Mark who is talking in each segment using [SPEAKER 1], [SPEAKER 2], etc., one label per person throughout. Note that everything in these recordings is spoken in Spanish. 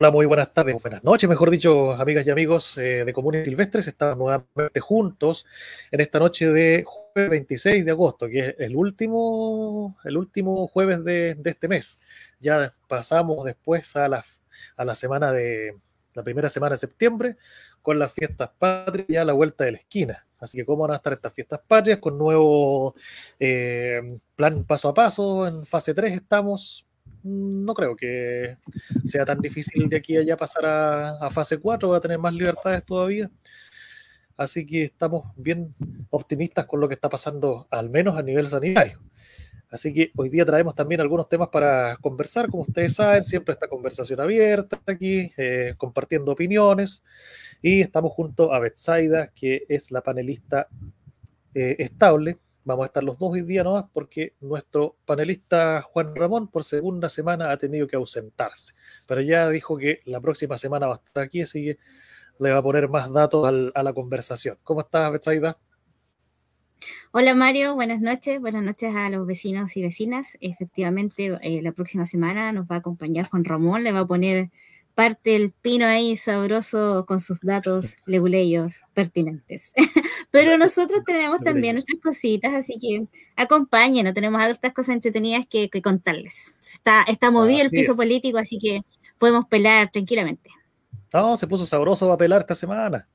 [SPEAKER 1] Hola, muy buenas tardes, buenas noches, mejor dicho, amigas y amigos eh, de Comunes Silvestres. Estamos nuevamente juntos en esta noche de jueves 26 de agosto, que es el último, el último jueves de, este mes. Ya pasamos después a la, a la semana de la primera semana de septiembre con las fiestas patrias ya a la vuelta de la esquina. Así que cómo van a estar estas fiestas patrias con nuevo eh, plan paso a paso. En fase 3 estamos no creo que sea tan difícil de aquí a allá pasar a, fase 4, va a tener más libertades todavía. Así que estamos bien optimistas con lo que está pasando, al menos a nivel sanitario. Así que hoy día traemos también algunos temas para conversar. Como ustedes saben, siempre esta conversación abierta aquí, eh, compartiendo opiniones. Y estamos junto a Betsaida, que es la panelista eh, estable Vamos a estar los dos hoy día nomás porque nuestro panelista Juan Ramón por segunda semana ha tenido que ausentarse. Pero ya dijo que la próxima semana va a estar aquí, así que le va a poner más datos a la conversación. ¿Cómo estás, Betsaida?
[SPEAKER 2] Hola Mario, buenas noches, buenas noches a los vecinos y vecinas. Efectivamente, eh, la próxima semana nos va a acompañar Juan Ramón, le va a poner parte el pino ahí sabroso con sus datos leguleyos pertinentes. Pero nosotros tenemos también nuestras cositas, así que acompáñenos, tenemos otras cosas entretenidas que, contarles. Está, está movido el piso político, así que podemos pelar tranquilamente.
[SPEAKER 1] No, se puso sabroso a pelar esta semana.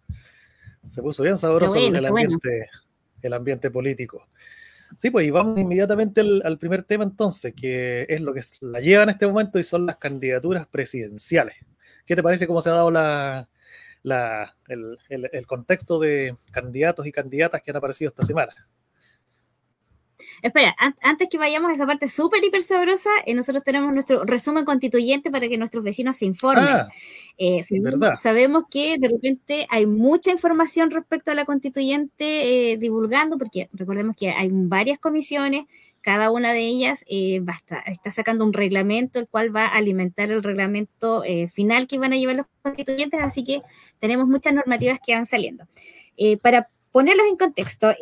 [SPEAKER 1] Se puso bien sabroso el, ambiente, el ambiente político. Sí, pues y vamos inmediatamente al, primer tema entonces, que es lo que la lleva en este momento y son las candidaturas presidenciales. ¿Qué te parece cómo se ha dado la, el, contexto de candidatos y candidatas que han aparecido esta semana?
[SPEAKER 2] Espera, antes que vayamos a esa parte súper hiper sabrosa, eh, nosotros tenemos nuestro resumen constituyente para que nuestros vecinos se informen. Ah, eh, sabemos, que de repente hay mucha información respecto a la constituyente eh, divulgando, porque recordemos que hay varias comisiones, cada una de ellas está sacando un reglamento, el cual va a alimentar el reglamento final que van a llevar los constituyentes, así que tenemos muchas normativas que van saliendo. para ponerlos en contexto,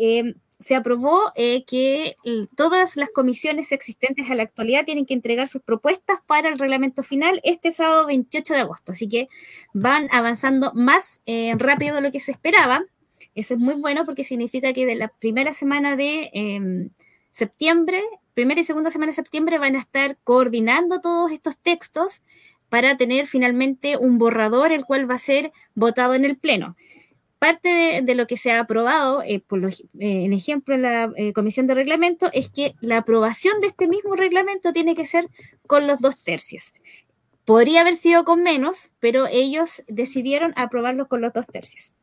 [SPEAKER 2] se aprobó eh, que todas las comisiones existentes a la actualidad tienen que entregar sus propuestas para el reglamento final este sábado 28 de agosto. Así que van avanzando más eh, rápido de lo que se esperaba. Eso es muy bueno porque significa que de la primera semana de em, septiembre, primera y segunda semana de septiembre, van a estar coordinando todos estos textos para tener finalmente un borrador el cual va a ser votado en el Pleno parte de, lo que se ha aprobado, eh, por eh, en ejemplo, en la eh, Comisión de Reglamento, es que la aprobación de este mismo reglamento tiene que ser con los dos tercios. Podría haber sido con menos, pero ellos decidieron aprobarlo con los dos tercios.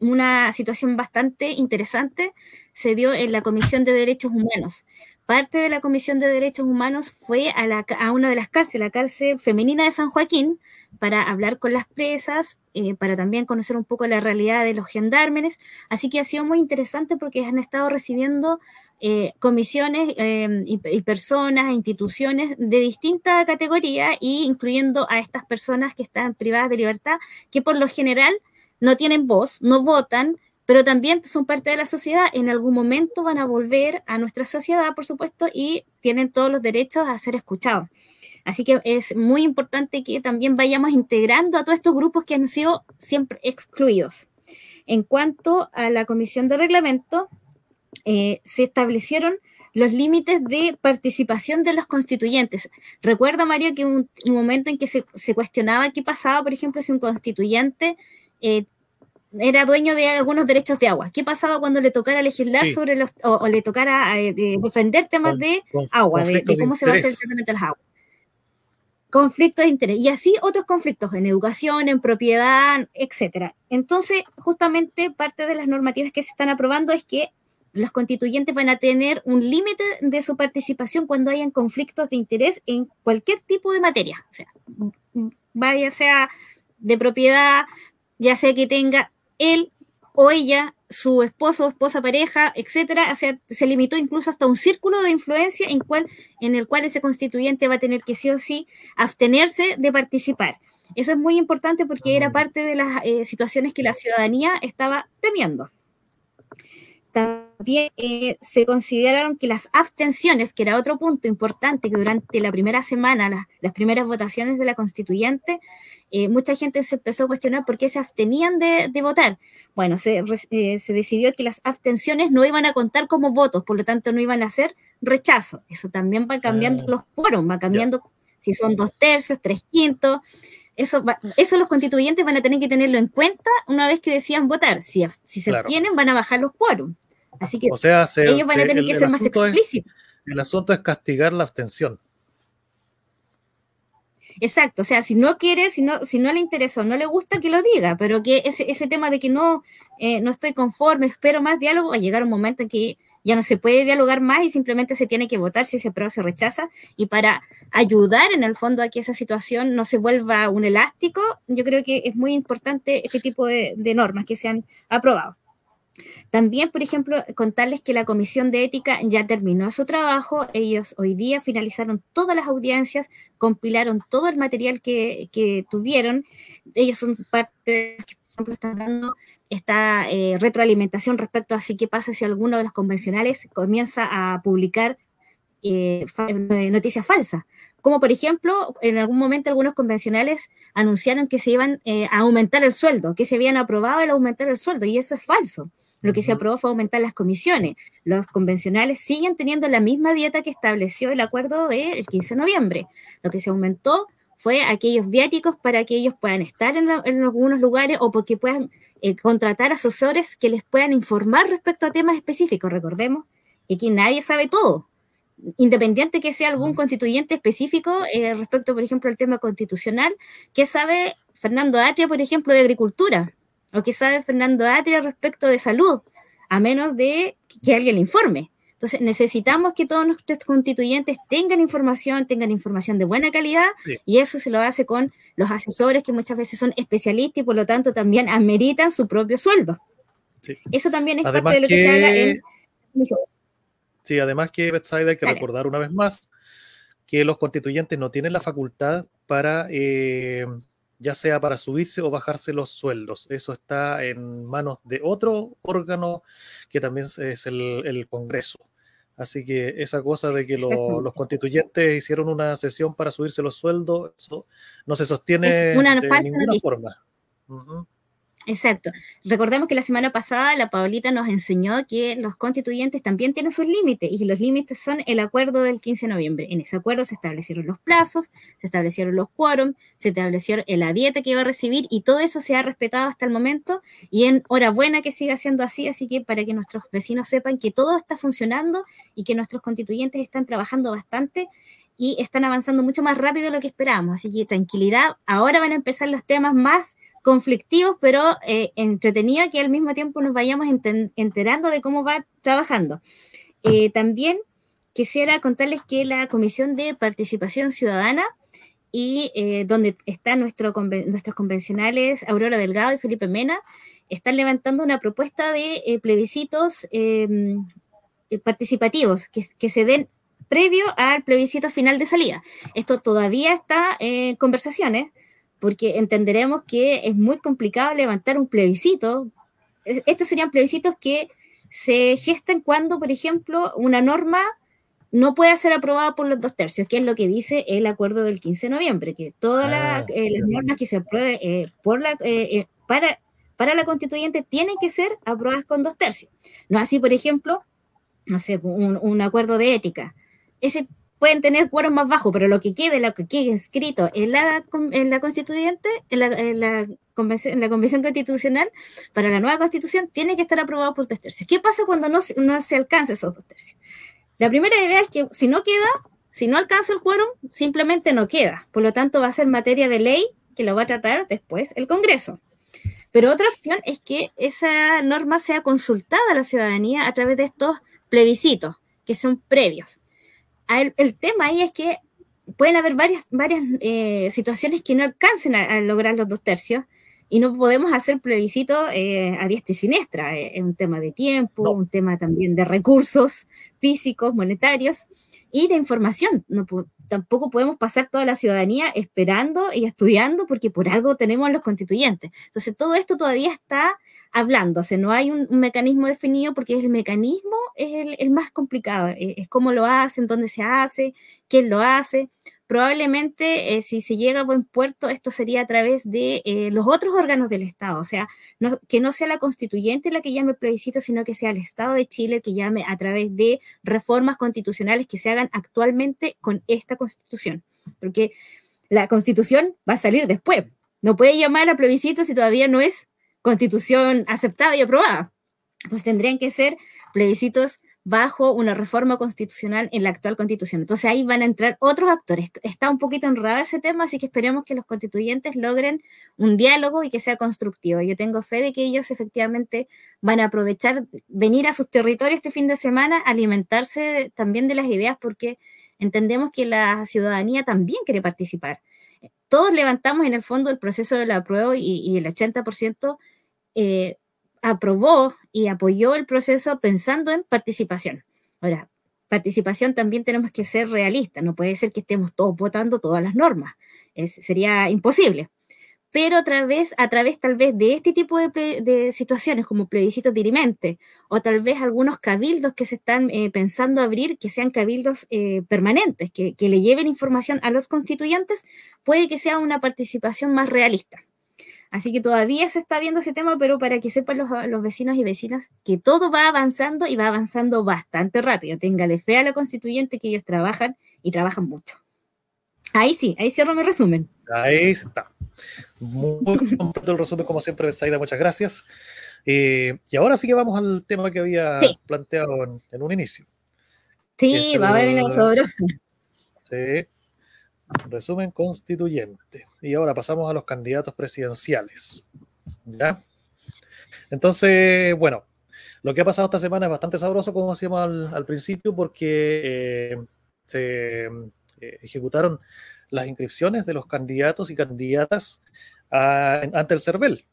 [SPEAKER 2] una situación bastante interesante se dio en la Comisión de Derechos Humanos. Parte de la Comisión de Derechos Humanos fue a, la, a una de las cárceles, la cárcel femenina de San Joaquín, para hablar con las presas, eh, para también conocer un poco la realidad de los gendarmes. Así que ha sido muy interesante porque han estado recibiendo eh, comisiones em, y, personas, instituciones de distinta categoría, y incluyendo a estas personas que están privadas de libertad, que por lo general no tienen voz, no votan, pero también son parte de la sociedad. En algún momento van a volver a nuestra sociedad, por supuesto, y tienen todos los derechos a ser escuchados. Así que es muy importante que también vayamos integrando a todos estos grupos que han sido siempre excluidos. En cuanto a la comisión de reglamento, eh, se establecieron los límites de participación de los constituyentes. Recuerda, Mario, que un, un momento en que se, cuestionaba qué pasaba, por ejemplo, si un constituyente eh, era dueño de algunos derechos de agua. ¿Qué pasaba cuando le tocara legislar sobre los, o, le tocara eh, defender temas de agua, de, cómo se va a hacer el tratamiento de las aguas? conflictos de interés y así otros conflictos en educación, en propiedad, etcétera. Entonces, justamente parte de las normativas que se están aprobando es que los constituyentes van a tener un límite de su participación cuando hayan conflictos de interés en cualquier tipo de materia, o sea, vaya sea de propiedad, ya sea que tenga él o ella su esposo, esposa, pareja, etcétera, o sea, se limitó incluso hasta un círculo de influencia en, cual, en el cual ese constituyente va a tener que sí o sí abstenerse de participar. Eso es muy importante porque era parte de las eh, situaciones que la ciudadanía estaba temiendo. También también eh, se consideraron que las abstenciones, que era otro punto importante, que durante la primera semana, las primeras votaciones de la constituyente, eh, mucha gente se empezó a cuestionar por qué se abstenían de, votar. Bueno, se, eh, se, decidió que las abstenciones no iban a contar como votos, por lo tanto no iban a ser rechazo. Eso también va cambiando ah. los quórum, va cambiando si son dos tercios, tres quintos. Eso, eso los constituyentes van a tener que tenerlo en cuenta una vez que decían votar. Si, si se abstienen, van a bajar los quórum. Así que ellos van a tener que ser más explícitos.
[SPEAKER 1] el asunto es castigar la abstención.
[SPEAKER 2] Exacto, o sea, si no quiere, si no, si no le interesó, no le gusta, que lo diga, pero que ese, ese tema de que no, eh, no estoy conforme, espero más diálogo, va a llegar un momento en que ya no se puede dialogar más y simplemente se tiene que votar si se aprueba o se rechaza. Y para ayudar en el fondo a que esa situación no se vuelva un elástico, yo creo que es muy importante este tipo de normas que se han aprobado. También, por ejemplo, contarles que la Comisión de Ética ya terminó su trabajo. Ellos hoy día finalizaron todas las audiencias, compilaron todo el material que, tuvieron. Ellos son parte de los que, por ejemplo, están dando esta eh, retroalimentación respecto a si qué pasa si alguno de los convencionales comienza a publicar eh, eh, noticias falsas. Como por ejemplo, en algún momento algunos convencionales anunciaron que se iban a aumentar el sueldo, que se habían aprobado el aumentar el sueldo, y eso es falso. Lo que se aprobó fue aumentar las comisiones. Los convencionales siguen teniendo la misma dieta que estableció el acuerdo del 15 de noviembre. Lo que se aumentó fue aquellos viáticos para que ellos puedan estar en, algunos lugares o porque puedan eh, contratar asesores que les puedan informar respecto a temas específicos. Recordemos que aquí nadie sabe todo. Independiente que sea algún constituyente específico eh, respecto, por ejemplo, al tema constitucional, ¿qué sabe Fernando Atria, por ejemplo, de agricultura? O qué sabe Fernando Atria respecto de salud, a menos de que alguien le informe. Entonces, necesitamos que todos nuestros constituyentes tengan información, tengan información de buena calidad, y eso se lo hace con los asesores que muchas veces son especialistas y por lo tanto también ameritan su propio sueldo. Eso también es parte de lo que, se habla en...
[SPEAKER 1] Sí, además que, hay que recordar una vez más que los constituyentes no tienen la facultad para eh, ya sea para subirse o bajarse los sueldos. Eso está en manos de otro órgano que también es el, Congreso. Así que esa cosa de que los constituyentes hicieron una sesión para subirse los sueldos, eso no se sostiene de ninguna forma.
[SPEAKER 2] Exacto. Recordemos que la semana pasada la Paulita nos enseñó que los constituyentes también tienen sus límites y los límites son el acuerdo del 15 de noviembre. En ese acuerdo se establecieron los plazos, se establecieron los quórum, se estableció la dieta que iba a recibir y todo eso se ha respetado hasta el momento y en hora buena que siga siendo así, así que para que nuestros vecinos sepan que todo está funcionando y que nuestros constituyentes están trabajando bastante y están avanzando mucho más rápido de lo que esperábamos. Así que tranquilidad, ahora van a empezar los temas más conflictivos, pero eh, entretenido que al mismo tiempo nos vayamos enterando de cómo va trabajando. Eh, también quisiera contarles que la Comisión de Participación Ciudadana y eh, donde están nuestro, nuestros convencionales Aurora Delgado y Felipe Mena, están levantando una propuesta de plebiscitos em, participativos que, que, se den previo al plebiscito final de salida. Esto todavía está en conversaciones, porque entenderemos que es muy complicado levantar un plebiscito. Estos serían plebiscitos que se gestan cuando, por ejemplo, una norma no puede ser aprobada por los dos tercios, que es lo que dice el acuerdo del 15 de noviembre, que todas las, ah, eh, normas que se aprueben eh, por la, eh, para, para la constituyente tienen que ser aprobadas con dos tercios. No así, por ejemplo, no sé, un, un acuerdo de ética. Ese pueden tener quórum más bajo, pero lo que quede, lo que quede escrito en la, en la constituyente, en la, en la, convención, en la convención constitucional, para la nueva constitución, tiene que estar aprobado por dos tercios. ¿Qué pasa cuando no, no se alcanza esos dos tercios? La primera idea es que si no queda, si no alcanza el quórum, simplemente no queda. Por lo tanto, va a ser materia de ley que lo va a tratar después el Congreso. Pero otra opción es que esa norma sea consultada a la ciudadanía a través de estos plebiscitos, que son previos el, tema ahí es que pueden haber varias, varias eh, situaciones que no alcancen a, lograr los dos tercios y no podemos hacer plebiscito eh, a diestra y siniestra. Eh, es un tema de tiempo, un tema también de recursos físicos, monetarios y de información. No, tampoco podemos pasar toda la ciudadanía esperando y estudiando porque por algo tenemos a los constituyentes. Entonces, todo esto todavía está hablándose, no hay un, mecanismo definido porque el mecanismo es el, más complicado, es, es, cómo lo hacen, dónde se hace, quién lo hace. Probablemente eh, si se llega a buen puerto, esto sería a través de eh, los otros órganos del Estado, o sea, que no sea la constituyente la que llame el plebiscito, sino que sea el Estado de Chile que llame a través de reformas constitucionales que se hagan actualmente con esta constitución, porque la constitución va a salir después. No puede llamar a plebiscito si todavía no es constitución aceptada y aprobada. Entonces tendrían que ser plebiscitos bajo una reforma constitucional en la actual constitución. Entonces ahí van a entrar otros actores. Está un poquito enredado ese tema, así que esperemos que los constituyentes logren un diálogo y que sea constructivo. Yo tengo fe de que ellos efectivamente van a aprovechar venir a sus territorios este fin de semana, alimentarse también de las ideas, porque entendemos que la ciudadanía también quiere participar. Todos levantamos en el fondo el proceso de la prueba y, y el 80% eh, aprobó y apoyó el proceso pensando en participación. Ahora, participación también tenemos que ser realistas, no puede ser que estemos todos votando todas las normas, sería imposible. Pero a través, a través tal vez de este tipo de, situaciones como plebiscitos dirimente o tal vez algunos cabildos que se están eh, pensando abrir, que sean cabildos eh, permanentes, que, que le lleven información a los constituyentes, puede que sea una participación más realista. Así que todavía se está viendo ese tema, pero para que sepan los, vecinos y vecinas que todo va avanzando y va avanzando bastante rápido. Téngale fe a la constituyente que ellos trabajan y trabajan mucho. Ahí sí, ahí cierro mi resumen.
[SPEAKER 1] Ahí está. Muy completo el resumen, como siempre, Saida, muchas gracias. Eh, y ahora sí que vamos al tema que había planteado en, un inicio.
[SPEAKER 2] Sí, va a haber el sabroso.
[SPEAKER 1] Sí. Resumen constituyente. Y ahora pasamos a los candidatos presidenciales. ¿Ya? Entonces, bueno, lo que ha pasado esta semana es bastante sabroso, como decíamos al, principio, porque eh, se eh, ejecutaron las inscripciones de los candidatos y candidatas ante el CERVEL.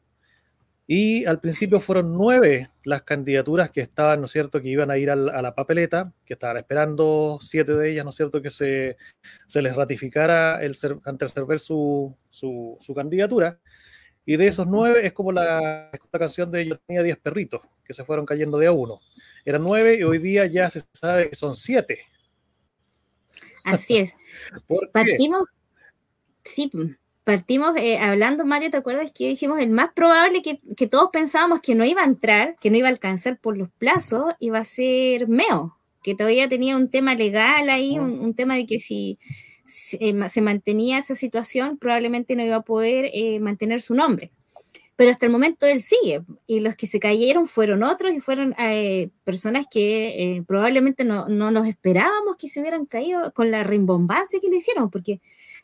[SPEAKER 1] Y al principio fueron nueve las candidaturas que estaban, ¿no es cierto?, que iban a ir a la, papeleta, que estaban esperando siete de ellas, ¿no es cierto?, que se, les ratificara el, ante el CERVEL su, su, candidatura. Y de esos nueve es como la, la, canción de Yo tenía diez perritos, que se fueron cayendo de a uno. Eran nueve y hoy día ya se sabe que son siete.
[SPEAKER 2] Así es. Partimos, sí, partimos eh, hablando, Mario, ¿te acuerdas que dijimos el más probable que, que, todos pensábamos que no iba a entrar, que no iba a alcanzar por los plazos, iba a ser Meo, que todavía tenía un tema legal ahí, un, tema de que si se, mantenía esa situación, probablemente no iba a poder eh, mantener su nombre. Pero hasta el momento él sigue, y los que se cayeron fueron otros y fueron eh, personas que probablemente no, no nos esperábamos que se hubieran caído con la rimbombancia que le hicieron, porque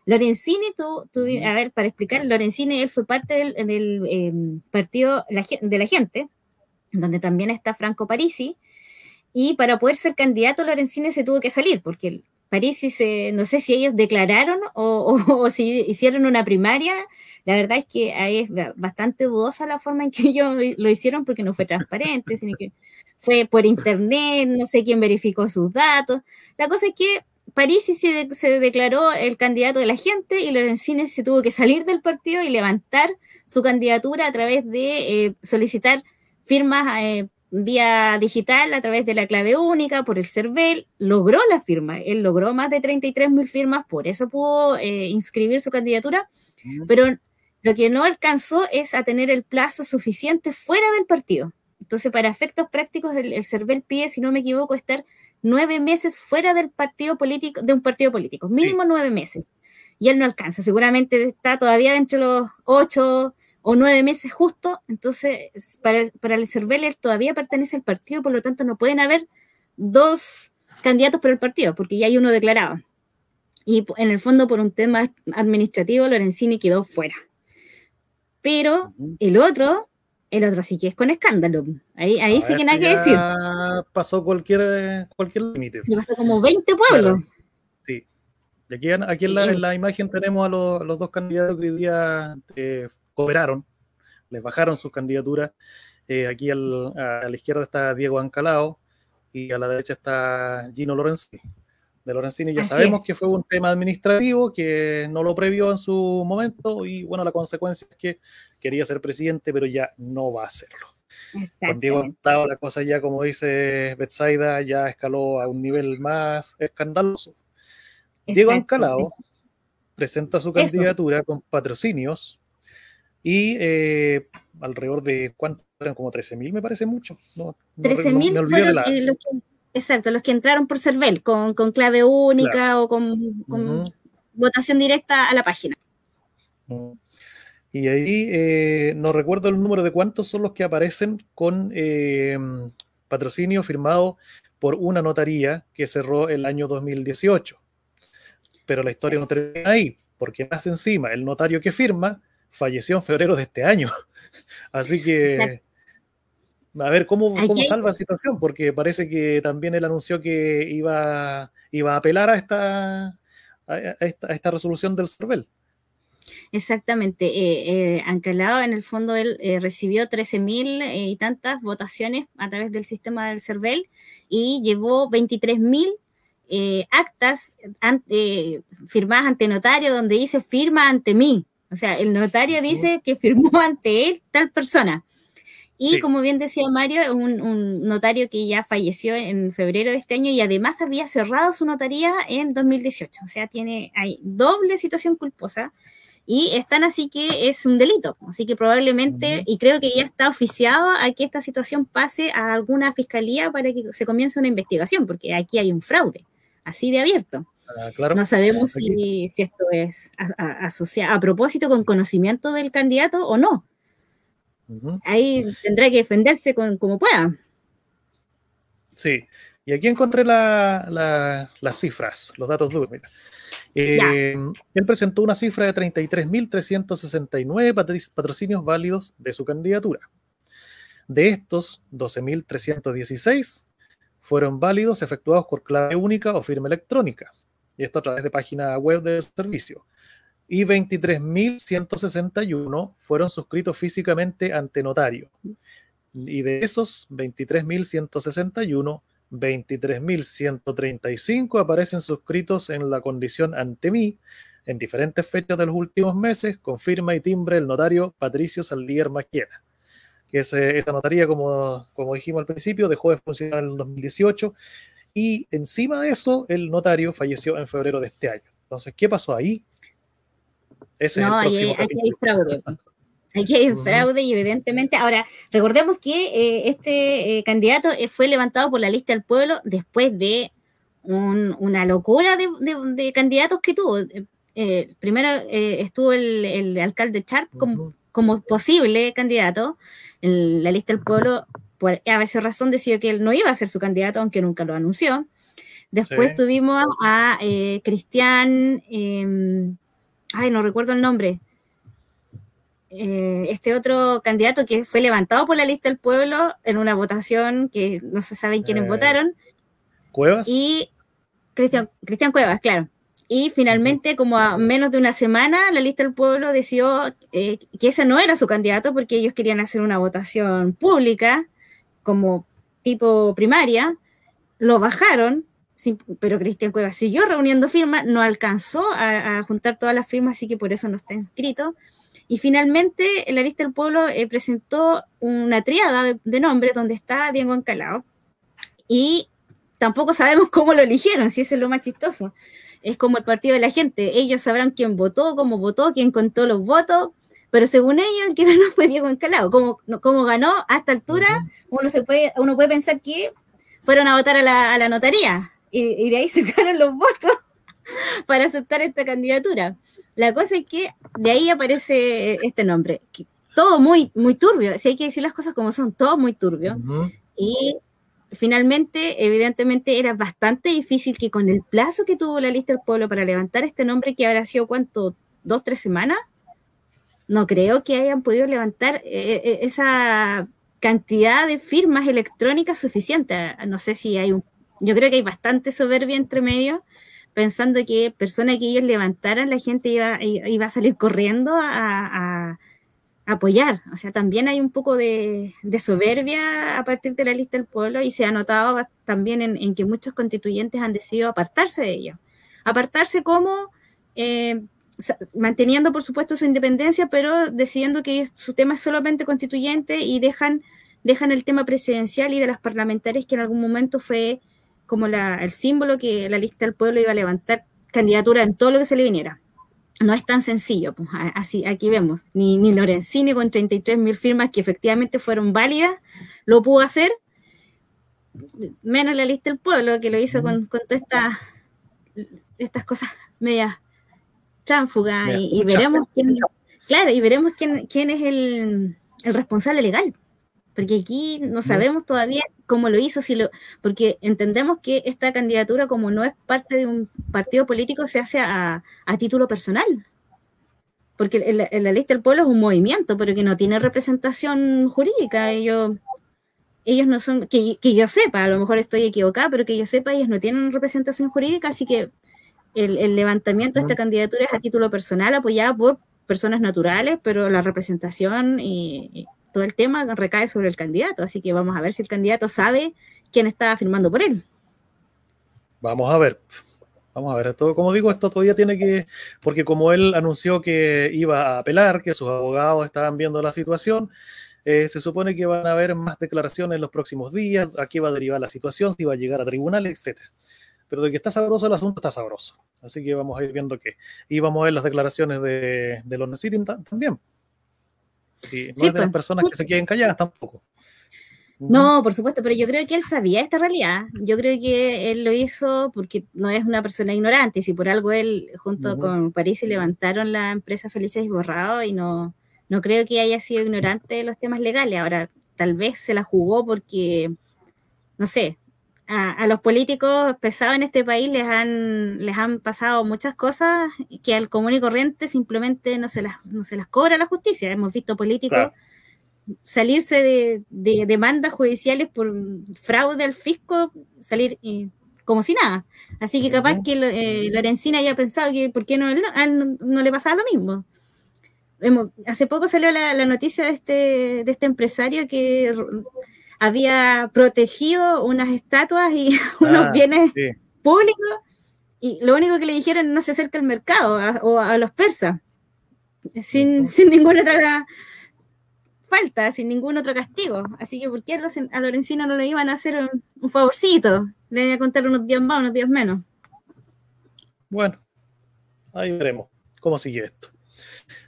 [SPEAKER 2] Lorenzini, tú, a ver, para explicar, Lorenzini, él fue parte del, em, partido de la gente, donde también está Franco Parisi, y para poder ser candidato Lorenzini se tuvo que salir, porque Parisi, se, no sé si ellos declararon o, si hicieron una primaria, la verdad es que ahí es bastante dudosa la forma en que ellos lo hicieron porque no fue transparente, sino que fue por internet, no sé quién verificó sus datos. La cosa es que París se, se, declaró el candidato de la gente y Lorenzini se tuvo que salir del partido y levantar su candidatura a través de eh, solicitar firmas eh, vía digital a través de la clave única por el CERVEL. Logró la firma, él logró más de 33 mil firmas, por eso pudo eh, inscribir su candidatura, pero lo que no alcanzó es a tener el plazo suficiente fuera del partido. Entonces, para efectos prácticos, el, el CERVEL pide, si no me equivoco, estar nueve meses fuera del partido político, de un partido político, mínimo nueve meses. Y él no alcanza, seguramente está todavía dentro de los ocho o nueve meses justo, entonces para, para el CERVEL todavía pertenece al partido, por lo tanto no pueden haber dos candidatos por el partido, porque ya hay uno declarado. Y en el fondo, por un tema administrativo, Lorenzini quedó fuera. Pero el otro el otro sí que es con escándalo. Ahí, ahí sí que nada que decir.
[SPEAKER 1] Pasó cualquier, cualquier límite.
[SPEAKER 2] Se pasó como 20 pueblos.
[SPEAKER 1] Sí. Y aquí, aquí en, la, imagen tenemos a los, dos candidatos que hoy día eh, cooperaron, les bajaron sus candidaturas. Eh, aquí a la izquierda está Diego Ancalao y a la derecha está Gino Lorenzini de Lorenzini ya sabemos que fue un tema administrativo que no lo previó en su momento y bueno, la consecuencia es que quería ser presidente, pero ya no va a hacerlo. Con Diego Ancalao la cosa ya, como dice Betsaida, ya escaló a un nivel más escandaloso. Diego Ancalao presenta su candidatura con patrocinios y eh, alrededor de, ¿cuánto eran? Como 13.000, me parece mucho. No,
[SPEAKER 2] 13.000 fueron los que, exacto, los que entraron por CERVEL, con, con clave única o con, votación directa a la página.
[SPEAKER 1] Y ahí eh, no recuerdo el número de cuántos son los que aparecen con eh, patrocinio firmado por una notaría que cerró el año 2018. Pero la historia no termina ahí, porque más encima, el notario que firma falleció en febrero de este año. Así que, a ver cómo, cómo salva la situación, porque parece que también él anunció que iba, iba a apelar a esta, a esta, a esta resolución del CERVEL.
[SPEAKER 2] Exactamente. Eh, eh, Ancalado, en el fondo, él eh, recibió 13.000 eh, y tantas votaciones a través del sistema del CERVEL y llevó 23.000 actas firmadas ante notario donde dice firma ante mí. O sea, el notario dice que firmó ante él tal persona. Y como bien decía Mario, es un, un, notario que ya falleció en febrero de este año y además había cerrado su notaría en 2018. O sea, tiene hay doble situación culposa y están así que es un delito. Así que probablemente, y creo que ya está oficiado a que esta situación pase a alguna fiscalía para que se comience una investigación, porque aquí hay un fraude, así de abierto. Ah, no sabemos si, esto es asociado a, propósito con conocimiento del candidato o no. Ahí tendrá que defenderse con, como pueda.
[SPEAKER 1] Sí, y aquí encontré las cifras, los datos duros. Eh, él presentó una cifra de 33.369 patrocinios válidos de su candidatura. De estos, 12.316 fueron válidos efectuados por clave única o firma electrónica, y esto a través de página web del servicio. Y 23.161 fueron suscritos físicamente ante notario. Y de esos 23.161 23.135 aparecen suscritos en la condición ante mí en diferentes fechas de los últimos meses, con firma y timbre el notario Patricio Saldíer Maquiena. Que es, esta notaría, como, como dijimos al principio, dejó de funcionar en el 2018 y encima de eso el notario falleció en febrero de este año. Entonces, ¿qué pasó ahí?
[SPEAKER 2] Ese no, es el próximo hay fraude. Aquí hay un fraude y evidentemente, ahora, recordemos que eh, este eh, candidato eh, fue levantado por la lista del pueblo después de una locura de, candidatos que tuvo. primero estuvo el, alcalde Sharp como, como, posible candidato. En la lista del pueblo, por a veces razón, decidió que él no iba a ser su candidato, aunque nunca lo anunció. Después tuvimos a Cristian, em, ay, no recuerdo el nombre, eh, este otro candidato que fue levantado por la lista del pueblo en una votación que no se saben quiénes eh, votaron.
[SPEAKER 1] Cuevas.
[SPEAKER 2] Y Cristian, Cristian Cuevas, claro. Y finalmente, como a menos de una semana, la lista del pueblo decidió eh, que ese no era su candidato porque ellos querían hacer una votación pública como tipo primaria. Lo bajaron, pero Cristian Cuevas siguió reuniendo firmas, no alcanzó a, a, juntar todas las firmas, así que por eso no está inscrito. Y finalmente, la lista del pueblo eh, presentó una triada de, nombres donde está Diego Encalao. Y tampoco sabemos cómo lo eligieron, si eso es lo más chistoso. Es como el partido de la gente. Ellos sabrán quién votó, cómo votó, quién contó los votos, pero según ellos, el que ganó fue Diego Encalao. Como, como ganó a esta altura, uno, se puede, uno puede pensar que fueron a votar a la, a la notaría y, y, de ahí sacaron los votos para aceptar esta candidatura. La cosa es que de ahí aparece este nombre. todo muy, muy turbio, si hay que decir las cosas como son, todo muy turbio. Y finalmente, evidentemente, era bastante difícil que con el plazo que tuvo la lista del pueblo para levantar este nombre, que habrá sido cuánto, dos, tres semanas, no creo que hayan podido levantar eh, eh, esa cantidad de firmas electrónicas suficiente. No sé si hay un, yo creo que hay bastante soberbia entre medio pensando que persona que ellos levantaran, la gente iba, iba a salir corriendo a, apoyar. O sea, también hay un poco de, soberbia a partir de la lista del pueblo y se ha notado también en, que muchos constituyentes han decidido apartarse de ello. Apartarse como... Eh, manteniendo por supuesto su independencia, pero decidiendo que su tema es solamente constituyente y dejan dejan el tema presidencial y de las parlamentarias que en algún momento fue como el símbolo que la lista del pueblo iba a levantar candidatura en todo lo que se le viniera. No es tan sencillo, pues así aquí vemos, ni, ni Lorenzini con 33 mil firmas que efectivamente fueron válidas, lo pudo hacer, menos la lista del pueblo que lo hizo con, con todas estas cosas medias tránfugas y, veremos quién, claro, y veremos quién, quién es el, el responsable legal porque aquí no sabemos todavía cómo lo hizo, si lo, porque entendemos que esta candidatura, como no es parte de un partido político, se hace a, título personal. Porque la lista del pueblo es un movimiento, pero que no tiene representación jurídica. Ellos, ellos no son, que, yo sepa, a lo mejor estoy equivocada, pero que yo sepa, ellos no tienen representación jurídica, así que el, levantamiento de esta candidatura es a título personal, apoyada por personas naturales, pero la representación y, todo el tema recae sobre el candidato, así que vamos a ver si el candidato sabe quién está firmando por él.
[SPEAKER 1] Vamos a ver. Vamos a ver, esto, como digo, esto todavía tiene que, porque como él anunció que iba a apelar, que sus abogados estaban viendo la situación, eh, se supone que van a haber más declaraciones en los próximos días, a qué va a derivar la situación, si va a llegar a tribunales, etc. Pero de que está sabroso el asunto, está sabroso. Así que vamos a ir viendo qué. Y vamos a ver las declaraciones de, de los también. Sí, no es de las pues, personas que se queden calladas tampoco.
[SPEAKER 2] No, por supuesto, pero yo creo que él sabía esta realidad. Yo creo que él lo hizo porque no es una persona ignorante. Y si por algo él, junto con París, levantaron la empresa Felices y Borrado, y no, no creo que haya sido ignorante de los temas legales. Ahora, tal vez se la jugó porque, no sé, a, los políticos pesados en este país les han, les han pasado muchas cosas que al común y corriente simplemente no se las, no se las cobra la justicia. Hemos visto políticos salirse de, demandas judiciales por fraude al fisco, salir como si nada. Así que capaz que eh, Lorenzina haya pensado que por qué no, no, le pasaba lo mismo. hace poco salió la, la noticia de este, de este empresario que había protegido unas estatuas y unos ah, bienes públicos y lo único que le dijeron no se acerca al mercado o a los persas, sin, sin ninguna otra falta, sin ningún otro castigo. Así que, ¿por qué a Lorenzino no le iban a hacer un, favorcito? Le iban a contar unos días más, unos días menos.
[SPEAKER 1] Bueno, ahí veremos cómo sigue esto.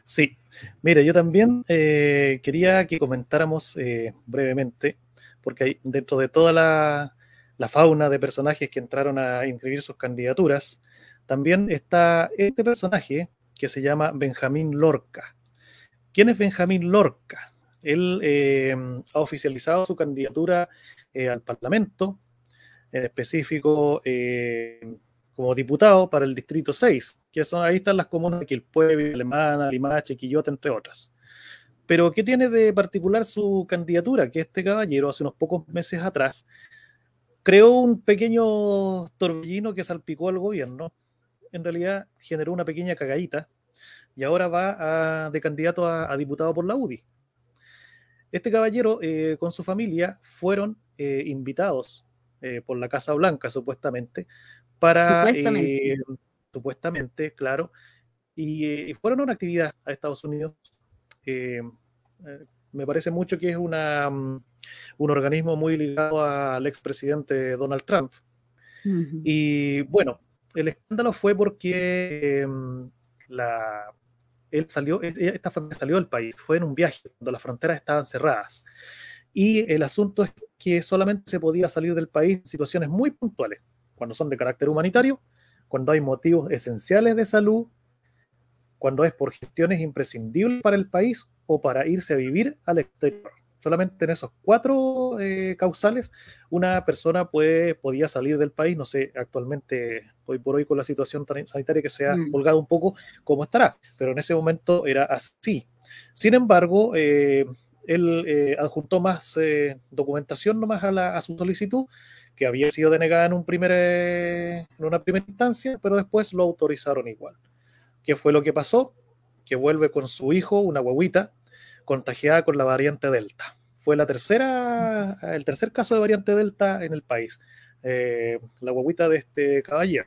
[SPEAKER 1] Sí, mire, yo también eh, quería que comentáramos eh, brevemente porque dentro de toda la, fauna de personajes que entraron a inscribir sus candidaturas, también está este personaje que se llama Benjamín Lorca. ¿Quién es Benjamín Lorca? Él eh, ha oficializado su candidatura eh, al Parlamento, en específico eh, como diputado para el Distrito 6, que son ahí están las comunas de Quilpué, Alemana, Limache, Quillota, entre otras. Pero ¿qué tiene de particular su candidatura? Que este caballero hace unos pocos meses atrás creó un pequeño torbellino que salpicó al gobierno. En realidad generó una pequeña cagadita y ahora va de candidato a, diputado por la UDI. Este caballero eh, con su familia fueron eh, invitados eh, por la Casa Blanca, supuestamente, para... Supuestamente, supuestamente claro, y, fueron a una actividad a Estados Unidos eh, me parece mucho que es una, mm, un organismo muy ligado al expresidente Donald Trump. Y bueno, el escándalo fue porque em, la, él salió, e, e, esta familia salió del país, fue en un viaje cuando las fronteras estaban cerradas. Y el asunto es que solamente se podía salir del país en situaciones muy puntuales, cuando son de carácter humanitario, cuando hay motivos esenciales de salud, cuando es por gestiones imprescindibles para el país o para irse a vivir al exterior. Solamente en esos cuatro eh, causales una persona puede, podía salir del país. No sé actualmente, hoy por hoy con la situación sanitaria que se ha mm. holgado un poco, cómo estará, pero en ese momento era así. Sin embargo, eh, él eh, adjuntó más documentación nomás a, la, a su solicitud, que había sido denegada en, un primer, en una primera instancia, pero después lo autorizaron igual. ¿Qué fue lo que pasó? Que vuelve con su hijo, una guaguita, contagiada con la variante Delta. Fue la tercera, el tercer caso de variante Delta en el país. Eh, la guaguita de este caballero.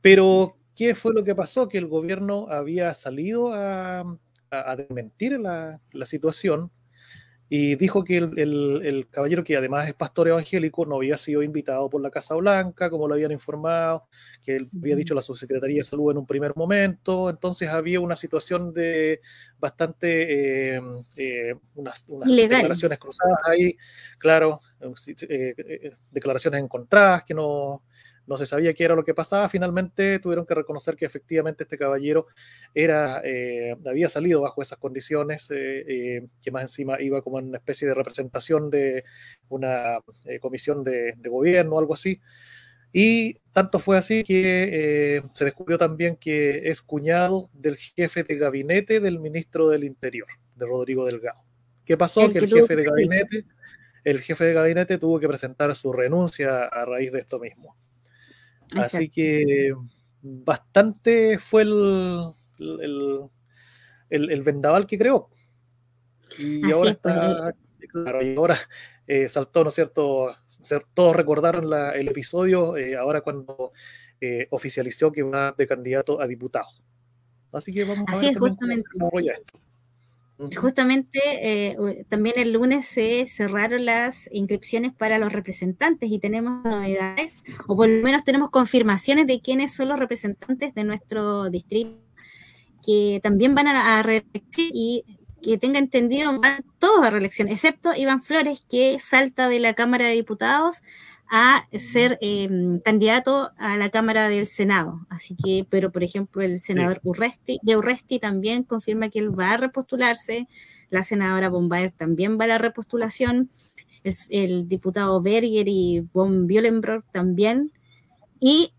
[SPEAKER 1] Pero, ¿qué fue lo que pasó? Que el gobierno había salido a, desmentir la, situación y dijo que el, caballero, que además es pastor evangélico, no había sido invitado por la Casa Blanca, como lo habían informado, que él había dicho la subsecretaría de salud en un primer momento, entonces había una situación de bastante, eh, eh, unas, declaraciones cruzadas ahí, claro, eh, declaraciones encontradas que no, no se sabía qué era lo que pasaba, finalmente tuvieron que reconocer que efectivamente este caballero era, eh, había salido bajo esas condiciones, eh, eh, que más encima iba como en una especie de representación de una comisión de, gobierno o algo así. Y tanto fue así que se descubrió también que es cuñado del jefe de gabinete del ministro del Interior, de Rodrigo Delgado. ¿Qué pasó? que el jefe de gabinete, el jefe de gabinete tuvo que presentar su renuncia a raíz de esto mismo. Así que bastante fue el, el, vendaval que creó. Y ahora está, claro, y ahora eh, saltó, ¿no es cierto? Todos recordaron el episodio eh, ahora cuando eh, oficializó que va de candidato a diputado. Así que vamos
[SPEAKER 2] a ver justamente. cómo esto. Justamente eh, también el lunes se cerraron las inscripciones para los representantes y tenemos novedades, o por lo menos tenemos confirmaciones de quiénes son los representantes de nuestro distrito que también van a, reelección y que tenga entendido van todos a reelección, excepto Iván Flores, que salta de la Cámara de Diputados a ser em, candidato a la Cámara del Senado. Así que, pero por ejemplo, el senador Urresti, de Urresti también confirma que él va a repostularse, la senadora Bombaer también va a la repostulación, el, el diputado Berger y von Biolenbrock también, y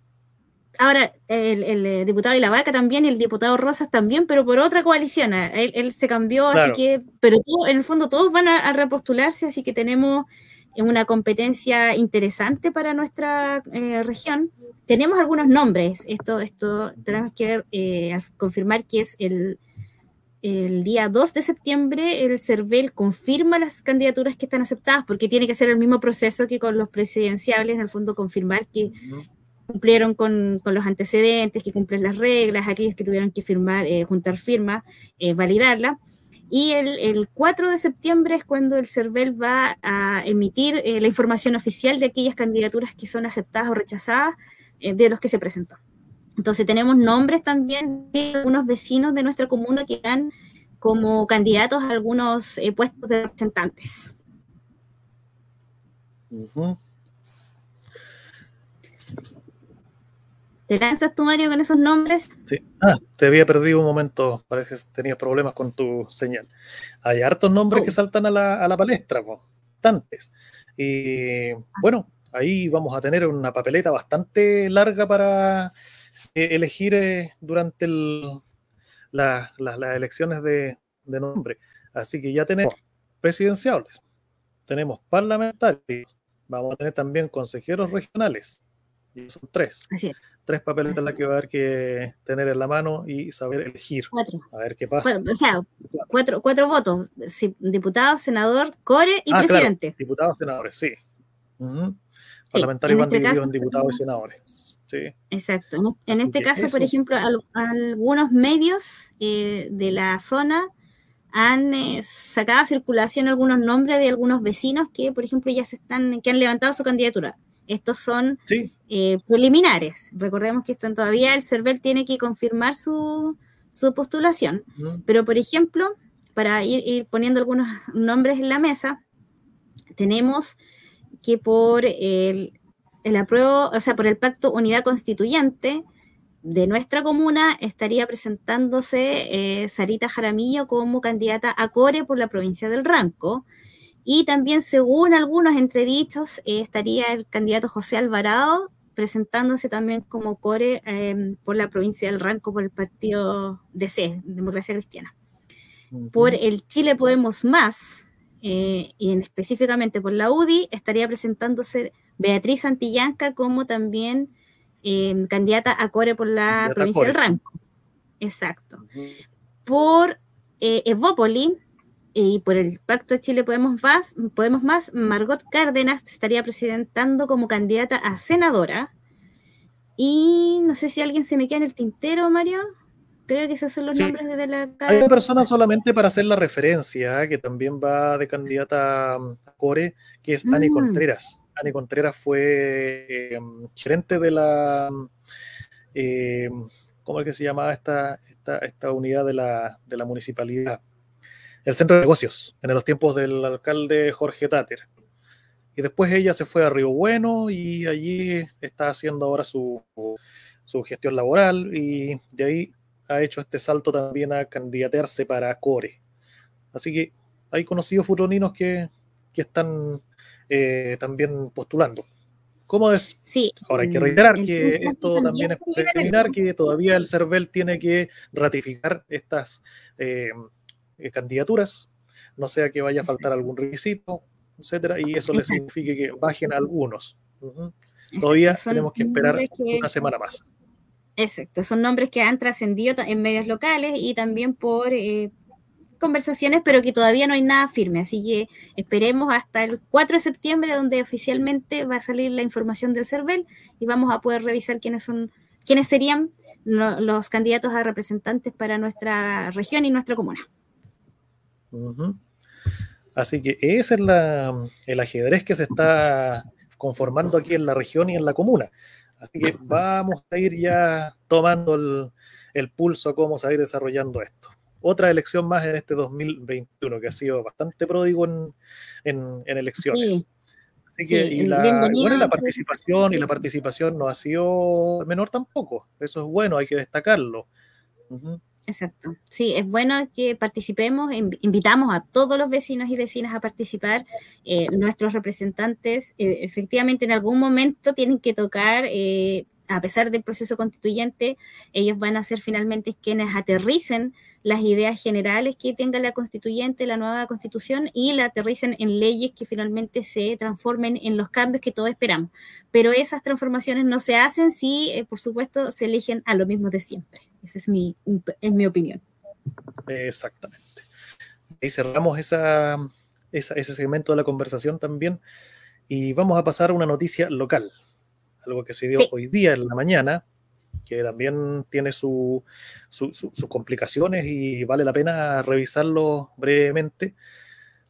[SPEAKER 2] ahora el, el, eh, diputado de la vaca también y el diputado Rosas también, pero por otra coalición. Él, se cambió, así que, pero en el fondo todos van a repostularse, así que tenemos es una competencia interesante para nuestra eh, región. Tenemos algunos nombres, esto, esto tenemos que eh, confirmar que es el, el día 2 de septiembre el CERVEL confirma las candidaturas que están aceptadas, porque tiene que ser el mismo proceso que con los presidenciales, en el fondo confirmar que cumplieron con, con los antecedentes, que cumplen las reglas, aquellos que tuvieron que firmar, eh, juntar firma, validarla. Y el, 4 de septiembre es cuando el CERVEL va a emitir eh, la información oficial de aquellas candidaturas que son aceptadas o rechazadas eh, de los que se presentó. Entonces tenemos nombres también de algunos vecinos de nuestra comuna que dan como candidatos a algunos eh, puestos de representantes. ¿Te lanzas tú, Mario, con esos nombres?
[SPEAKER 1] Sí. Ah, te había perdido un momento. Parece que tenías problemas con tu señal. Hay hartos nombres oh. que saltan a la, a la palestra, bastantes. Y bueno, ahí vamos a tener una papeleta bastante larga para eh, elegir eh, durante las elecciones de, de, nombre. Así que ya tenemos presidenciales, tenemos parlamentarios, vamos a tener también consejeros regionales, y son tres. Así es tres papeles en la que va a haber que tener en la mano y saber elegir. Cuatro. A ver qué pasa.
[SPEAKER 2] o sea, cuatro, cuatro votos. diputado, senador, core y ah, presidente.
[SPEAKER 1] Claro. Diputados, senadores, sí. Parlamentarios van este divididos en diputados y senadores. Sí.
[SPEAKER 2] Exacto. En, este caso, por ejemplo, algunos medios eh, de la zona han eh, sacado a circulación algunos nombres de algunos vecinos que, por ejemplo, ya se están, que han levantado su candidatura. Estos son eh, preliminares. Recordemos que esto todavía el server tiene que confirmar su, postulación. Pero, por ejemplo, para ir, poniendo algunos nombres en la mesa, tenemos que por el, el apruebo, o sea, por el Pacto Unidad Constituyente de nuestra comuna estaría presentándose eh, Sarita Jaramillo como candidata a Core por la provincia del Ranco. Y también, según algunos entredichos, eh, estaría el candidato José Alvarado presentándose también como core em, por la provincia del Ranco por el partido DC, Democracia Cristiana. Por el Chile Podemos Más, eh, y específicamente por la UDI, estaría presentándose Beatriz Santillanca como también em, candidata a core por la provincia del Ranco. Exacto. Por eh, Evópoli, y por el Pacto de Chile Podemos Más, Podemos Más, Margot Cárdenas estaría presentando como candidata a senadora. Y no sé si alguien se me queda en el tintero, Mario. Creo que esos son los nombres de la
[SPEAKER 1] Hay una persona solamente para hacer la referencia, que también va de candidata a Core, que es Ani mm. Contreras. Ani Contreras fue em, gerente de la. Eh, ¿Cómo es que se llamaba esta, esta, esta unidad de la, de la municipalidad? El centro de negocios, en los tiempos del alcalde Jorge Táter. Y después ella se fue a Río Bueno y allí está haciendo ahora su, su gestión laboral y de ahí ha hecho este salto también a candidatearse para Core. Así que hay conocidos futroninos que, que están eh, también postulando. ¿Cómo es?
[SPEAKER 2] Sí.
[SPEAKER 1] Ahora hay que reiterar que esto también es preliminar, que todavía el CERVEL tiene que ratificar estas eh, eh, candidaturas, no sea que vaya a faltar algún requisito, etcétera, y eso le signifique que bajen algunos. Todavía tenemos que esperar una semana más.
[SPEAKER 2] Exacto, son nombres que han trascendido en medios locales y también por eh, conversaciones, pero que todavía no hay nada firme. Así que esperemos hasta el 4 de septiembre, donde oficialmente va a salir la información del CERVEL y vamos a poder revisar quiénes son, quiénes serían los candidatos a representantes para nuestra región y nuestra comuna.
[SPEAKER 1] Así que ese es el ajedrez que se está conformando aquí en la región y en la comuna. Así que vamos a ir ya tomando el, pulso cómo se va a ir desarrollando esto. Otra elección más en este 2021 que ha sido bastante pródigo en, elecciones. Así que, y la, la participación y la participación no ha sido menor tampoco. Eso es bueno, hay que destacarlo.
[SPEAKER 2] Exacto. Sí, es bueno que participemos, invitamos a todos los vecinos y vecinas a participar. Eh, nuestros representantes eh, efectivamente en algún momento tienen que tocar eh, a pesar del proceso constituyente, ellos van a ser finalmente quienes aterricen las ideas generales que tenga la constituyente, la nueva constitución, y la aterricen en leyes que finalmente se transformen en los cambios que todos esperamos. Pero esas transformaciones no se hacen si, eh, por supuesto, se eligen a lo mismo de siempre. Esa es mi, es mi opinión.
[SPEAKER 1] Exactamente. Y cerramos esa, ese segmento de la conversación también. Y vamos a pasar a una noticia local algo que se dio hoy día en la mañana, que también tiene sus complicaciones y vale la pena revisarlo brevemente.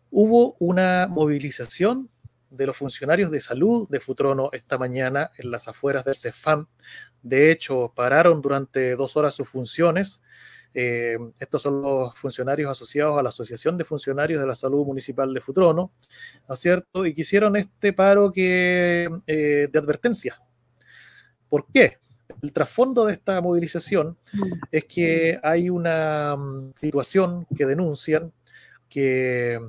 [SPEAKER 1] Hubo una movilización de los funcionarios de salud de Futrono esta mañana en las afueras del CEFAM. De hecho, pararon durante dos horas sus funciones. Eh, estos son los funcionarios asociados a la Asociación de Funcionarios de la Salud Municipal de Futrono, ¿no es cierto? Y quisieron este paro que, eh, de advertencia. ¿Por qué? El trasfondo de esta movilización mm. es que hay una mm, situación que denuncian que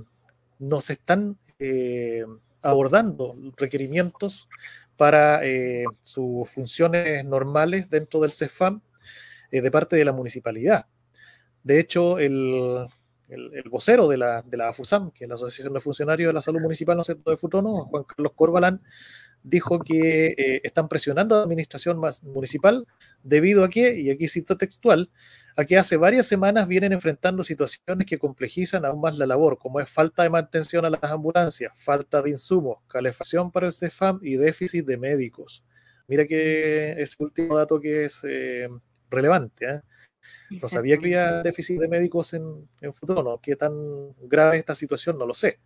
[SPEAKER 1] nos están eh, abordando requerimientos para eh, sus funciones normales dentro del CEFAM eh, de parte de la municipalidad. De hecho, el, vocero de la, de la AFUSAM, que es la Asociación de Funcionarios de la Salud Municipal ¿no de Futono, Juan Carlos Corbalán, dijo que eh, están presionando a la administración municipal debido a que, y aquí cito textual, a que hace varias semanas vienen enfrentando situaciones que complejizan aún más la labor, como es falta de mantención a las ambulancias, falta de insumos, calefacción para el CEFAM y déficit de médicos. Mira que es el último dato que es eh, relevante. ¿eh? No sabía que había déficit de médicos en, en futuro, ¿no? ¿Qué tan grave esta situación? No lo sé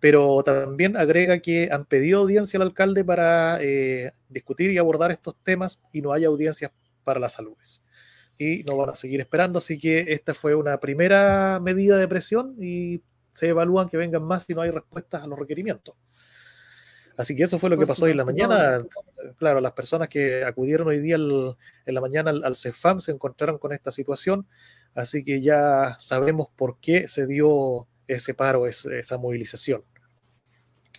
[SPEAKER 1] pero también agrega que han pedido audiencia al alcalde para eh, discutir y abordar estos temas y no hay audiencias para las saludes. Y no van a seguir esperando, así que esta fue una primera medida de presión y se evalúan que vengan más si no hay respuestas a los requerimientos. Así que eso fue lo que pasó hoy en la mañana. Claro, las personas que acudieron hoy día en la mañana al, al CEFAM se encontraron con esta situación, así que ya sabemos por qué se dio ese paro, esa movilización.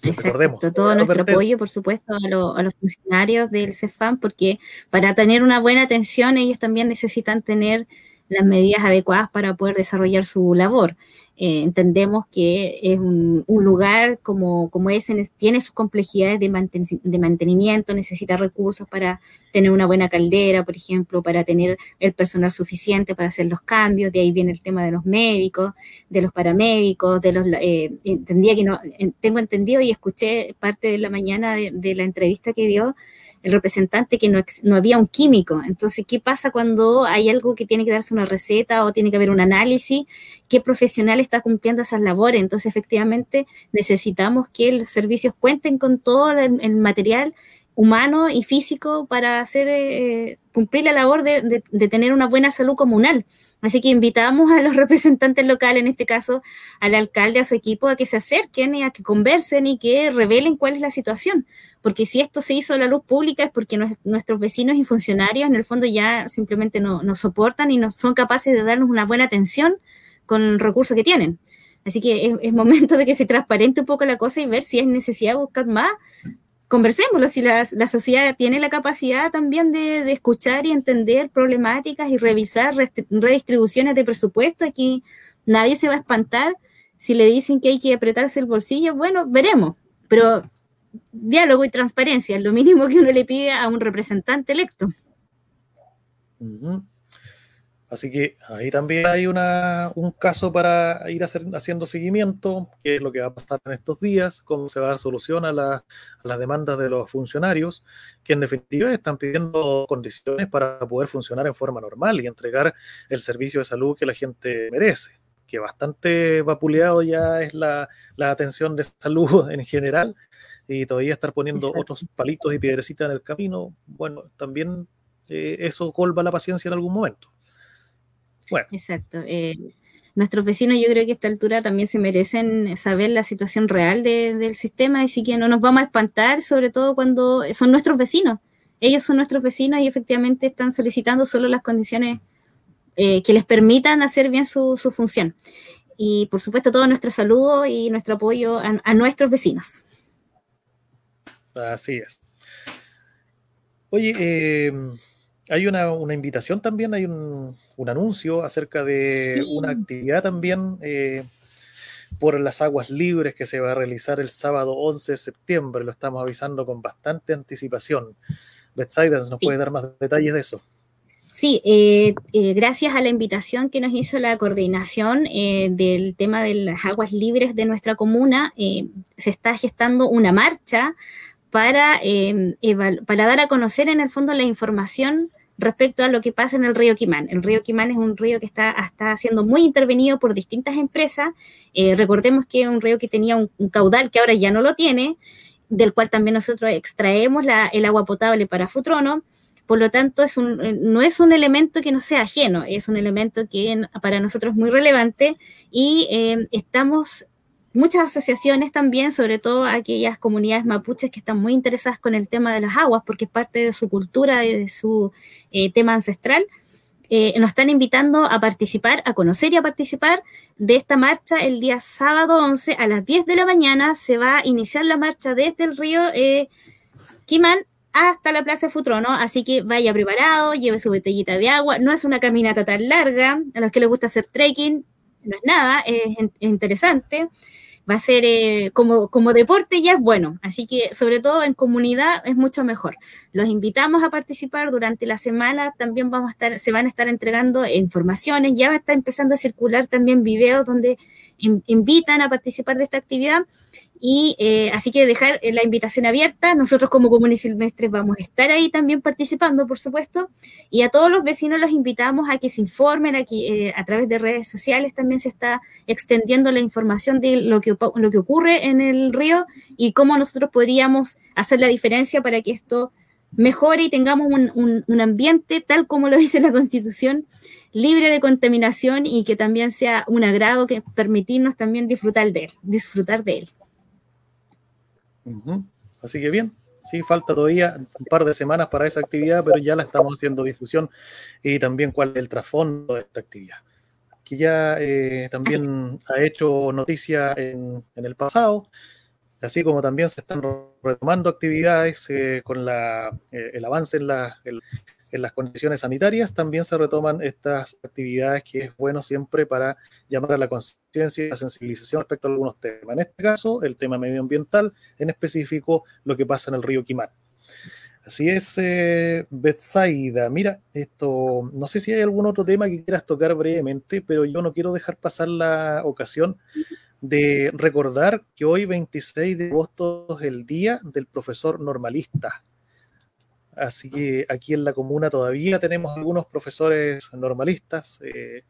[SPEAKER 2] Recordemos. Todo nuestro apoyo, por supuesto, a, a, los funcionarios del CEFAM, porque para tener una buena atención ellos también necesitan tener las medidas adecuadas para poder desarrollar su labor. Eh, entendemos que es un, lugar como, como ese, tiene sus complejidades de, de, mantenimiento, necesita recursos para tener una buena caldera, por ejemplo, para tener el personal suficiente para hacer los cambios, de ahí viene el tema de los médicos, de los paramédicos, de los, eh, entendía que no, tengo entendido y escuché parte de la mañana de, de la entrevista que dio, el representante que no, no, había un químico. Entonces, ¿qué pasa cuando hay algo que tiene que darse una receta o tiene que haber un análisis? ¿Qué profesional está cumpliendo esas labores? Entonces, efectivamente, necesitamos que los servicios cuenten con todo el, material humano y físico para hacer eh, cumplir la labor de, tener una buena salud comunal. Así que invitamos a los representantes locales, en este caso al alcalde, a su equipo, a que se acerquen y a que conversen y que revelen cuál es la situación. Porque si esto se hizo a la luz pública es porque nuestros vecinos y funcionarios en el fondo ya simplemente no, no soportan y no son capaces de darnos una buena atención con el recurso que tienen. Así que es, es, momento de que se transparente un poco la cosa y ver si es necesidad buscar más conversémoslo, si la, sociedad tiene la capacidad también de, escuchar y entender problemáticas y revisar redistribuciones de presupuesto, aquí nadie se va a espantar. Si le dicen que hay que apretarse el bolsillo, bueno, veremos, pero diálogo y transparencia es lo mínimo que uno le pide a un representante electo.
[SPEAKER 1] Así que ahí también hay una, un caso para ir hacer, haciendo seguimiento, qué es lo que va a pasar en estos días, cómo se va a dar solución a, las demandas de los funcionarios, que en definitiva están pidiendo condiciones para poder funcionar en forma normal y entregar el servicio de salud que la gente merece, que bastante vapuleado ya es la, atención de salud en general, y todavía estar poniendo otros palitos y piedrecitas en el camino, bueno, también eh, eso colva la paciencia en algún momento.
[SPEAKER 2] Exacto. Eh, nuestros vecinos yo creo que a esta altura también se merecen saber la situación real del sistema, así que no nos vamos a espantar, sobre todo cuando son nuestros vecinos. Ellos son nuestros vecinos y efectivamente están solicitando solo las condiciones eh, que les permitan hacer bien su, función. Y por supuesto todo nuestro saludo y nuestro apoyo a nuestros vecinos.
[SPEAKER 1] Así es. Oye, eh, hay una, invitación también, hay un, anuncio acerca de una actividad también eh, por las aguas libres que se va a realizar el sábado 11 de septiembre. Lo estamos avisando con bastante anticipación. Betsaida, ¿nos puede dar más detalles de eso?
[SPEAKER 2] Sí, eh, eh, gracias a la invitación que nos hizo la coordinación del tema de las aguas libres de nuestra comuna, se está gestando una marcha para, para dar a conocer en el fondo la información respecto a lo que pasa en el río Quimán. El río Quimán es un río que está, está siendo muy intervenido por distintas empresas. Eh, recordemos que es un río que tenía un, caudal que ahora ya no lo tiene, del cual también nosotros extraemos el agua potable para Futrono. Por lo tanto, es un, eh, no es un elemento que no sea ajeno, es un elemento que para nosotros es muy relevante y eh, estamos muchas asociaciones también, sobre todo aquellas comunidades mapuches que están muy interesadas con el tema de las aguas, porque es parte de su cultura y de su eh, tema ancestral, eh, nos están invitando a participar, a conocer y a participar de esta marcha el día sábado 11 a las 10 de la mañana. Se va a iniciar la marcha desde el río eh, Quimán hasta la Plaza Futrono, así que vaya preparado, lleve su botellita de agua. No es una caminata tan larga, a los que les gusta hacer trekking, no es nada, es interesante va a ser eh, como, como deporte ya es bueno, así que sobre todo en comunidad es mucho mejor. Los invitamos a participar durante la semana, también vamos a estar, se van a estar entregando informaciones, ya va a estar empezando a circular también videos donde invitan a participar de esta actividad y eh, así que dejar eh, la invitación abierta. Nosotros como Comunes Silvestres vamos a estar ahí también participando, por supuesto. Y a todos los vecinos los invitamos a que se informen. Aquí, eh, a través de redes sociales también se está extendiendo la información de lo que, lo que ocurre en el río y cómo nosotros podríamos hacer la diferencia para que esto mejore y tengamos un, un ambiente, tal como lo dice la Constitución, libre de contaminación y que también sea un agrado que permitirnos también disfrutar de él, disfrutar de él.
[SPEAKER 1] Así que bien, sí, falta todavía un par de semanas para esa actividad, pero ya la estamos haciendo difusión y también cuál es el trasfondo de esta actividad. Que ya eh, también ha hecho noticia en, el pasado, así como también se están retomando actividades eh, con eh, el avance en la, en las condiciones sanitarias también se retoman estas actividades que es bueno siempre para llamar a la conciencia y la sensibilización respecto a algunos temas. En este caso, el tema medioambiental, en específico lo que pasa en el río Quimán. Así es, eh, Betsaida. Mira, esto, no sé si hay algún otro tema que quieras tocar brevemente, pero yo no quiero dejar pasar la ocasión de recordar que hoy 26 de agosto es el día del profesor normalista Así que aquí en la comuna todavía tenemos algunos profesores normalistas. Eh,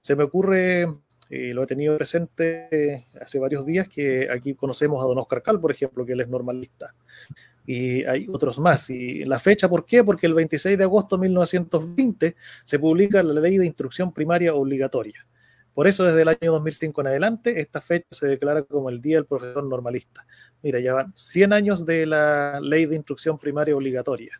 [SPEAKER 1] se me ocurre, y lo he tenido presente hace varios días, que aquí conocemos a don Oscar Cal, por ejemplo, que él es normalista. Y hay otros más. Y la fecha, ¿por qué? Porque el 26 de agosto de 1920 se publica la ley de instrucción primaria obligatoria. Por eso, desde el año 2005 en adelante, esta fecha se declara como el Día del Profesor Normalista. Mira, ya van 100 años de la ley de instrucción primaria obligatoria.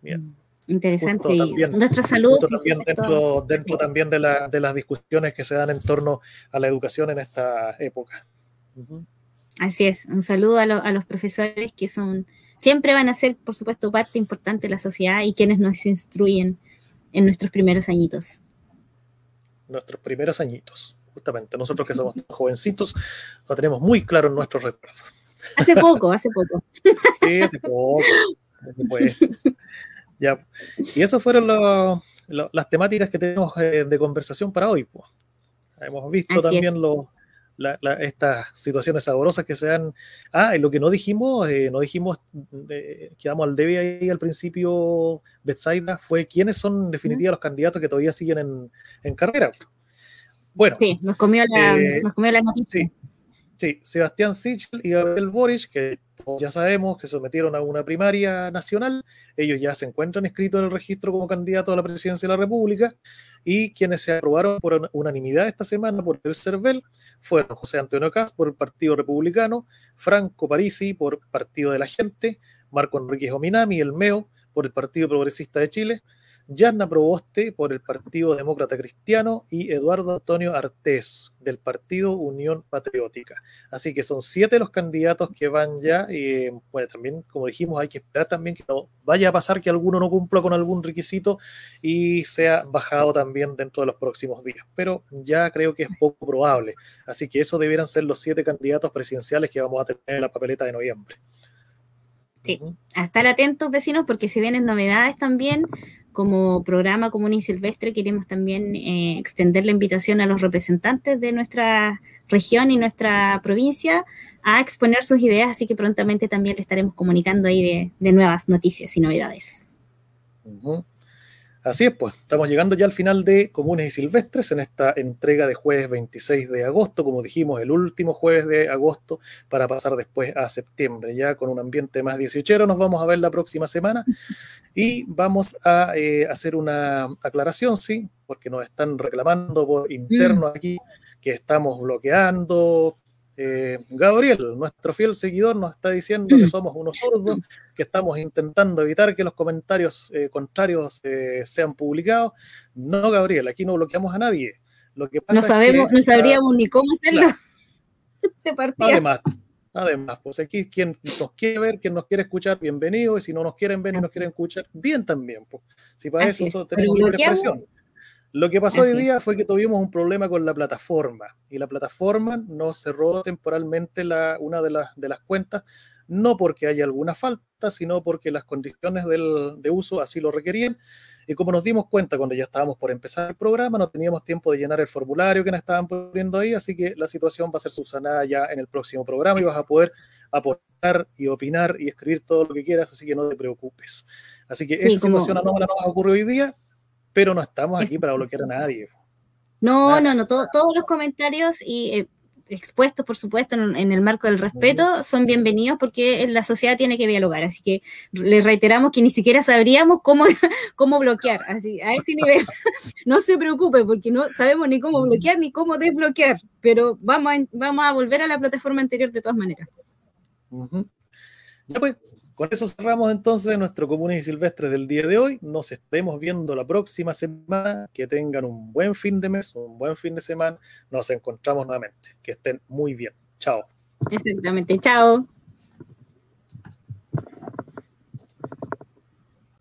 [SPEAKER 2] Bien. Mm, interesante. y.
[SPEAKER 1] También dentro, dentro también de, la, de, las discusiones que se dan en torno a la educación en esta época.
[SPEAKER 2] Así es. Un saludo a, a los profesores que son siempre van a ser, por supuesto, parte importante de la sociedad y quienes nos instruyen en nuestros primeros añitos
[SPEAKER 1] nuestros primeros añitos. Justamente, nosotros que somos jovencitos, lo tenemos muy claro en nuestros recuerdos.
[SPEAKER 2] Hace poco, hace poco.
[SPEAKER 1] Sí, hace poco. Ya. Y esas fueron las temáticas que tenemos eh, de conversación para hoy. Pues. Hemos visto también los estas situaciones saborosas que se dan. Ah, y lo que no dijimos, eh, no dijimos, eh, quedamos al debe ahí al principio, Betsaida, fue quiénes son en definitiva los candidatos que todavía siguen en, carrera.
[SPEAKER 2] Bueno. Sí, nos comió la, eh, nos comió la noticia.
[SPEAKER 1] Sí, Sebastián Sichel y Gabriel Boric, que ya sabemos que sometieron a una primaria nacional, ellos ya se encuentran inscritos en el registro como candidatos a la presidencia de la República, y quienes se aprobaron por unanimidad esta semana por el CERVEL fueron José Antonio Cas por el Partido Republicano, Franco Parisi por Partido de la Gente, Marco Enrique Ominami, el MEO, por el Partido Progresista de Chile, Yanna Proboste por el Partido Demócrata Cristiano y Eduardo Antonio Artés del Partido Unión Patriótica. Así que son siete los candidatos que van ya y pues también, como dijimos, hay que esperar también que no vaya a pasar que alguno no cumpla con algún requisito y sea bajado también dentro de los próximos días. Pero ya creo que es poco probable. Así que eso debieran ser los siete candidatos presidenciales que vamos a tener en la papeleta de noviembre.
[SPEAKER 2] Sí, a estar atentos vecinos porque se vienen novedades también como programa Común y Silvestre queremos también eh, extender la invitación a los representantes de nuestra región y nuestra provincia a exponer sus ideas, así que prontamente también le estaremos comunicando ahí de, nuevas noticias y novedades.
[SPEAKER 1] Así es, pues, estamos llegando ya al final de Comunes y Silvestres en esta entrega de jueves 26 de agosto, como dijimos, el último jueves de agosto para pasar después a septiembre, ya con un ambiente más 18. Nos vamos a ver la próxima semana y vamos a eh, hacer una aclaración, sí, porque nos están reclamando por interno mm. aquí que estamos bloqueando eh, Gabriel, nuestro fiel seguidor, nos está diciendo que somos unos sordos, que estamos intentando evitar que los comentarios eh, contrarios eh, sean publicados. No, Gabriel, aquí no bloqueamos a nadie. Lo que
[SPEAKER 2] no sabemos, no sabríamos ni cómo hacerlo.
[SPEAKER 1] Además, además, pues aquí quien nos quiere ver, quien nos quiere escuchar, bienvenido, y si no nos quieren ver y nos quieren escuchar, bien también. Pues. Si para eso tenemos libre expresión. Lo que pasó hoy día fue que tuvimos un problema con la plataforma y la plataforma nos cerró temporalmente la, una de, las, de las cuentas, no porque haya alguna falta, sino porque las condiciones del, de uso así lo requerían. Y como nos dimos cuenta cuando ya estábamos por empezar el programa, no teníamos tiempo de llenar el formulario que nos estaban poniendo ahí, así que la situación va a ser subsanada ya en el próximo programa y vas a poder aportar y opinar y escribir todo lo que quieras, así que no te preocupes. Así que esa situación anómala nos ocurrido hoy día, pero no estamos aquí para bloquear a nadie.
[SPEAKER 2] No, no, no, todos los comentarios y eh, expuestos, por supuesto, en, el marco del respeto, son bienvenidos porque la sociedad tiene que dialogar. Así que le reiteramos que ni siquiera sabríamos cómo, cómo bloquear, así, a ese nivel. no se preocupe porque no sabemos ni cómo bloquear ni cómo desbloquear, pero vamos a, vamos a volver a la plataforma anterior de todas maneras.
[SPEAKER 1] Ya pues, con eso cerramos entonces nuestro Comunes y Silvestres del día de hoy. Nos estaremos viendo la próxima semana. Que tengan un buen fin de mes, un buen fin de semana. Nos encontramos nuevamente. Que estén muy bien. Chao.
[SPEAKER 2] Exactamente. Chao.